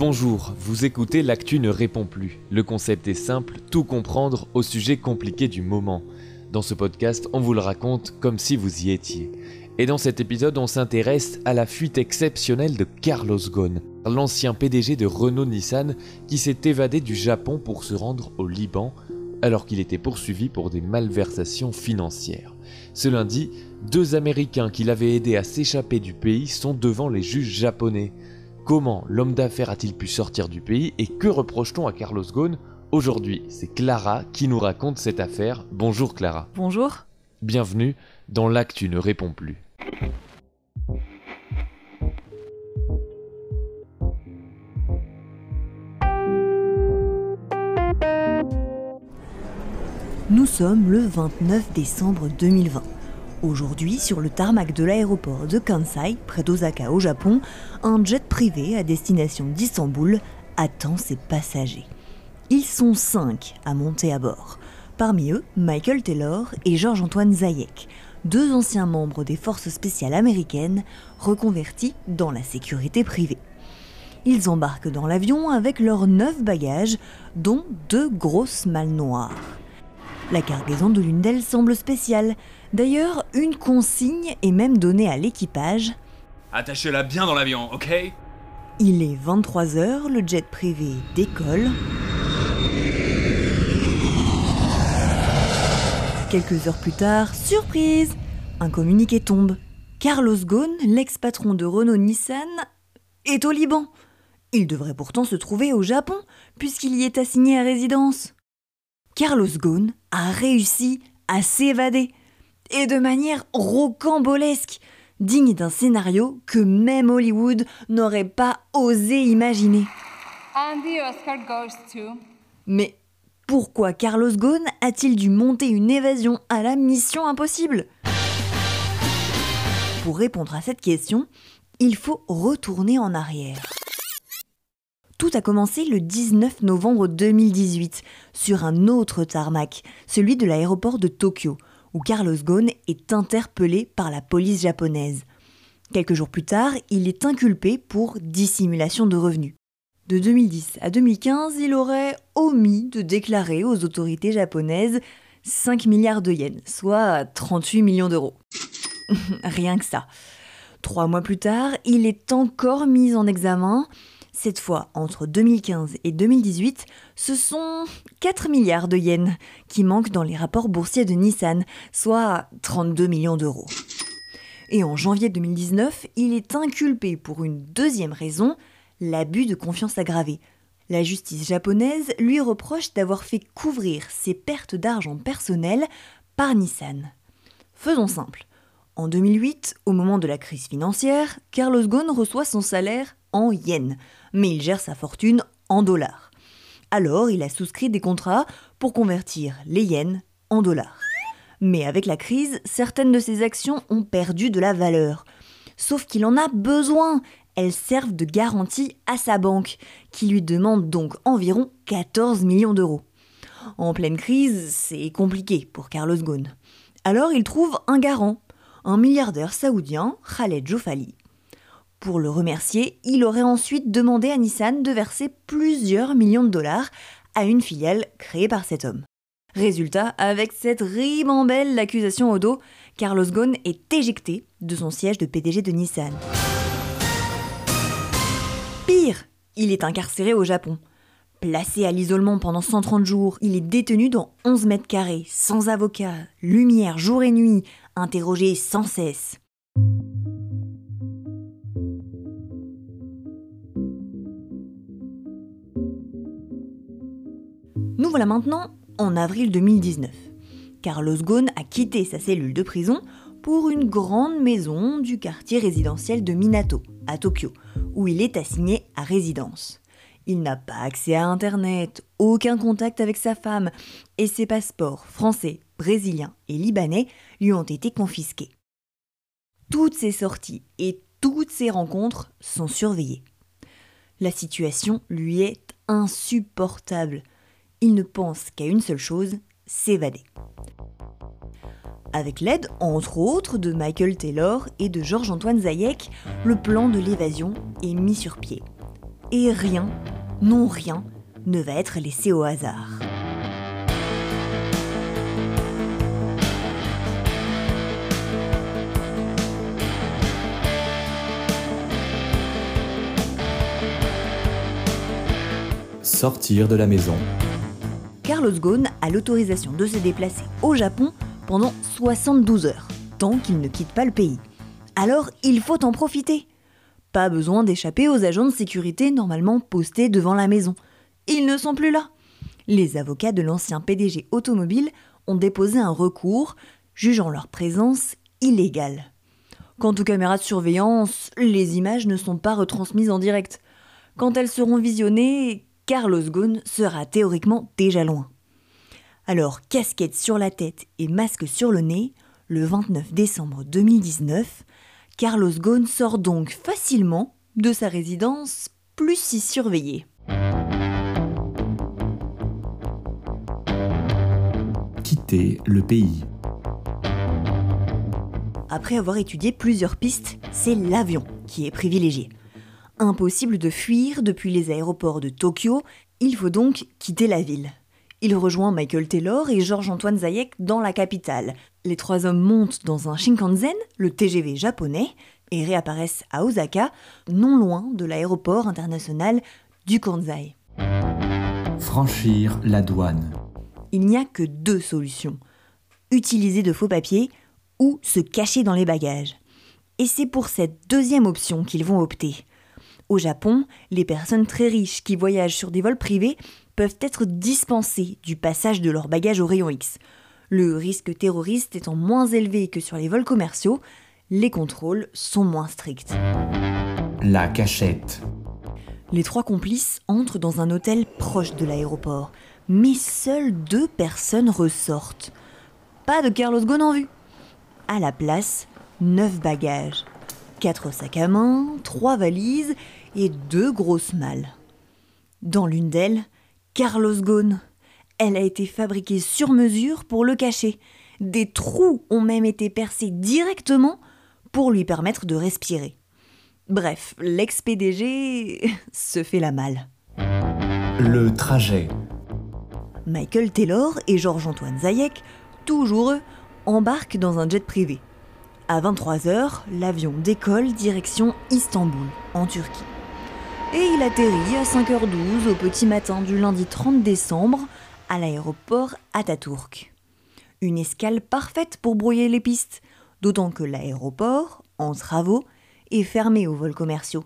Bonjour, vous écoutez L'actu ne répond plus. Le concept est simple, tout comprendre au sujet compliqué du moment. Dans ce podcast, on vous le raconte comme si vous y étiez. Et dans cet épisode, on s'intéresse à la fuite exceptionnelle de Carlos Ghosn, l'ancien PDG de Renault-Nissan qui s'est évadé du Japon pour se rendre au Liban alors qu'il était poursuivi pour des malversations financières. Ce lundi, deux Américains qui l'avaient aidé à s'échapper du pays sont devant les juges japonais. Comment l'homme d'affaires a-t-il pu sortir du pays et que reproche-t-on à Carlos Ghosn Aujourd'hui, c'est Clara qui nous raconte cette affaire. Bonjour Clara. Bonjour. Bienvenue dans L'actu ne répond plus. Nous sommes le 29 décembre 2020. Aujourd'hui, sur le tarmac de l'aéroport de Kansai, près d'Osaka au Japon, un jet privé à destination d'Istanbul attend ses passagers. Ils sont cinq à monter à bord. Parmi eux, Michael Taylor et Georges-Antoine Zayek, deux anciens membres des forces spéciales américaines reconvertis dans la sécurité privée. Ils embarquent dans l'avion avec leurs neuf bagages, dont deux grosses malles noires. La cargaison de l'une d'elles semble spéciale. D'ailleurs, une consigne est même donnée à l'équipage. Attachez-la bien dans l'avion, ok? Il est 23h, le jet privé décolle. Quelques heures plus tard, surprise Un communiqué tombe. Carlos Ghosn, l'ex-patron de Renault-Nissan, est au Liban. Il devrait pourtant se trouver au Japon, puisqu'il y est assigné à résidence. Carlos Ghosn a réussi à s'évader, et de manière rocambolesque, digne d'un scénario que même Hollywood n'aurait pas osé imaginer. Mais pourquoi Carlos Ghosn a-t-il dû monter une évasion à la mission impossible? Pour répondre à cette question, il faut retourner en arrière. Tout a commencé le 19 novembre 2018 sur un autre tarmac, celui de l'aéroport de Tokyo, où Carlos Ghosn est interpellé par la police japonaise. Quelques jours plus tard, il est inculpé pour dissimulation de revenus. De 2010 à 2015, il aurait omis de déclarer aux autorités japonaises 5 milliards de yens, soit 38 millions d'euros. Rien que ça. Trois mois plus tard, il est encore mis en examen. Cette fois, entre 2015 et 2018, ce sont 4 milliards de yens qui manquent dans les rapports boursiers de Nissan, soit 32 millions d'euros. Et en janvier 2019, il est inculpé pour une deuxième raison, l'abus de confiance aggravé. La justice japonaise lui reproche d'avoir fait couvrir ses pertes d'argent personnelles par Nissan. Faisons simple. En 2008, au moment de la crise financière, Carlos Ghosn reçoit son salaire en yens, mais il gère sa fortune en dollars. Alors, il a souscrit des contrats pour convertir les yens en dollars. Mais avec la crise, certaines de ses actions ont perdu de la valeur. Sauf qu'il en a besoin. Elles servent de garantie à sa banque, qui lui demande donc environ 14 millions d'euros. En pleine crise, c'est compliqué pour Carlos Ghosn. Alors il trouve un garant, un milliardaire saoudien, Khaled Jofali. Pour le remercier, il aurait ensuite demandé à Nissan de verser plusieurs millions de dollars à une filiale créée par cet homme. Résultat, avec cette ribambelle d'accusation au dos, Carlos Ghosn est éjecté de son siège de PDG de Nissan. Pire, il est incarcéré au Japon. Placé à l'isolement pendant 130 jours, il est détenu dans 11 mètres carrés, sans avocat, lumière jour et nuit, interrogé sans cesse. Nous voilà maintenant en avril 2019. Carlos Ghosn a quitté sa cellule de prison pour une grande maison du quartier résidentiel de Minato, à Tokyo, où il est assigné à résidence. Il n'a pas accès à Internet, aucun contact avec sa femme, et ses passeports français, brésiliens et libanais lui ont été confisqués. Toutes ses sorties et toutes ses rencontres sont surveillées. La situation lui est insupportable. Il ne pense qu'à une seule chose, s'évader. Avec l'aide, entre autres, de Michael Taylor et de Georges-Antoine Zayek, le plan de l'évasion est mis sur pied. Et rien, non rien, ne va être laissé au hasard. Sortir de la maison. Carlos Ghosn a l'autorisation de se déplacer au Japon pendant 72 heures, tant qu'il ne quitte pas le pays. Alors il faut en profiter. Pas besoin d'échapper aux agents de sécurité normalement postés devant la maison. Ils ne sont plus là. Les avocats de l'ancien PDG automobile ont déposé un recours jugeant leur présence illégale. Quant aux caméras de surveillance, les images ne sont pas retransmises en direct. Quand elles seront visionnées, Carlos Ghosn sera théoriquement déjà loin. Alors, casquette sur la tête et masque sur le nez, le 29 décembre 2019, Carlos Ghosn sort donc facilement de sa résidence plus si surveillée. Quitter le pays. Après avoir étudié plusieurs pistes, c'est l'avion qui est privilégié. Impossible de fuir depuis les aéroports de Tokyo, il faut donc quitter la ville. Il rejoint Michael Taylor et Georges-Antoine Zayek dans la capitale. Les trois hommes montent dans un Shinkansen, le TGV japonais, et réapparaissent à Osaka, non loin de l'aéroport international du Kansai. Franchir la douane. Il n'y a que deux solutions. Utiliser de faux papiers ou se cacher dans les bagages. Et c'est pour cette deuxième option qu'ils vont opter. Au Japon, les personnes très riches qui voyagent sur des vols privés peuvent être dispensées du passage de leurs bagages au rayon X. Le risque terroriste étant moins élevé que sur les vols commerciaux, les contrôles sont moins stricts. La cachette. Les trois complices entrent dans un hôtel proche de l'aéroport, mais seules deux personnes ressortent. Pas de Carlos Ghosn en vue. À la place, neuf bagages, quatre sacs à main, trois valises et deux grosses malles. Dans l'une d'elles, Carlos Ghosn. Elle a été fabriquée sur mesure pour le cacher. Des trous ont même été percés directement pour lui permettre de respirer. Bref, l'ex-PDG se fait la malle. Le trajet. Michael Taylor et Georges-Antoine Zayek, toujours eux, embarquent dans un jet privé. À 23h, l'avion décolle direction Istanbul, en Turquie. Et il atterrit à 5h12 au petit matin du lundi 30 décembre à l'aéroport Atatürk. Une escale parfaite pour brouiller les pistes, d'autant que l'aéroport, en travaux, est fermé aux vols commerciaux.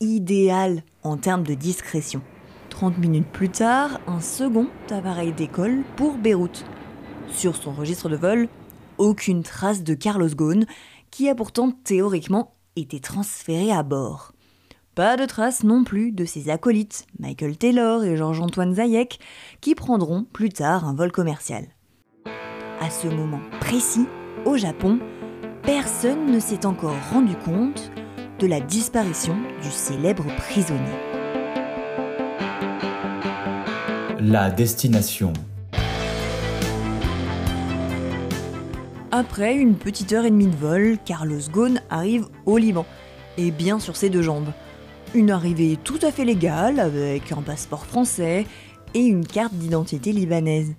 Idéal en termes de discrétion. 30 minutes plus tard, un second appareil décolle pour Beyrouth. Sur son registre de vol, aucune trace de Carlos Ghosn, qui a pourtant théoriquement été transféré à bord. Pas de trace non plus de ses acolytes, Michael Taylor et Georges-Antoine Zayek, qui prendront plus tard un vol commercial. À ce moment précis, au Japon, personne ne s'est encore rendu compte de la disparition du célèbre prisonnier. La destination. Après une petite heure et demie de vol, Carlos Ghosn arrive au Liban, et bien sur ses deux jambes. Une arrivée tout à fait légale, avec un passeport français et une carte d'identité libanaise.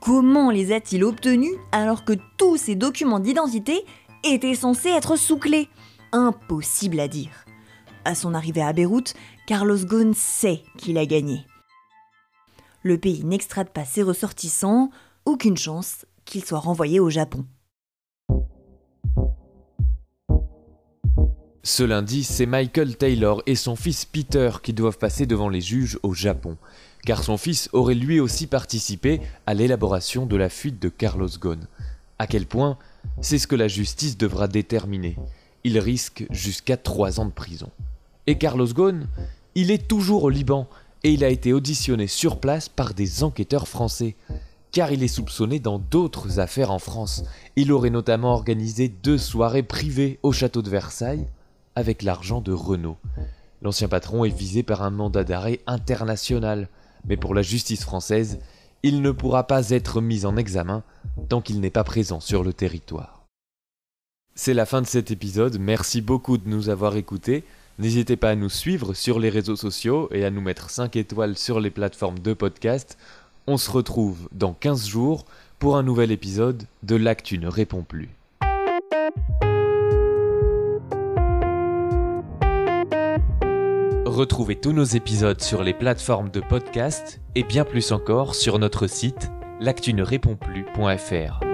Comment les a-t-il obtenus alors que tous ces documents d'identité étaient censés être sous clé? Impossible à dire. À son arrivée à Beyrouth, Carlos Ghosn sait qu'il a gagné. Le pays n'extrade pas ses ressortissants, aucune chance qu'il soit renvoyé au Japon. Ce lundi, c'est Michael Taylor et son fils Peter qui doivent passer devant les juges au Japon, car son fils aurait lui aussi participé à l'élaboration de la fuite de Carlos Ghosn. À quel point C'est ce que la justice devra déterminer. Il risque jusqu'à 3 ans de prison. Et Carlos Ghosn, il est toujours au Liban et il a été auditionné sur place par des enquêteurs français. Car il est soupçonné dans d'autres affaires en France. Il aurait notamment organisé deux soirées privées au château de Versailles avec l'argent de Renault. L'ancien patron est visé par un mandat d'arrêt international, mais pour la justice française, il ne pourra pas être mis en examen tant qu'il n'est pas présent sur le territoire. C'est la fin de cet épisode, merci beaucoup de nous avoir écoutés. N'hésitez pas à nous suivre sur les réseaux sociaux et à nous mettre 5 étoiles sur les plateformes de podcast. On se retrouve dans 15 jours pour un nouvel épisode de L'actu ne répond plus. Retrouvez tous nos épisodes sur les plateformes de podcast et bien plus encore sur notre site l'actu plus.fr.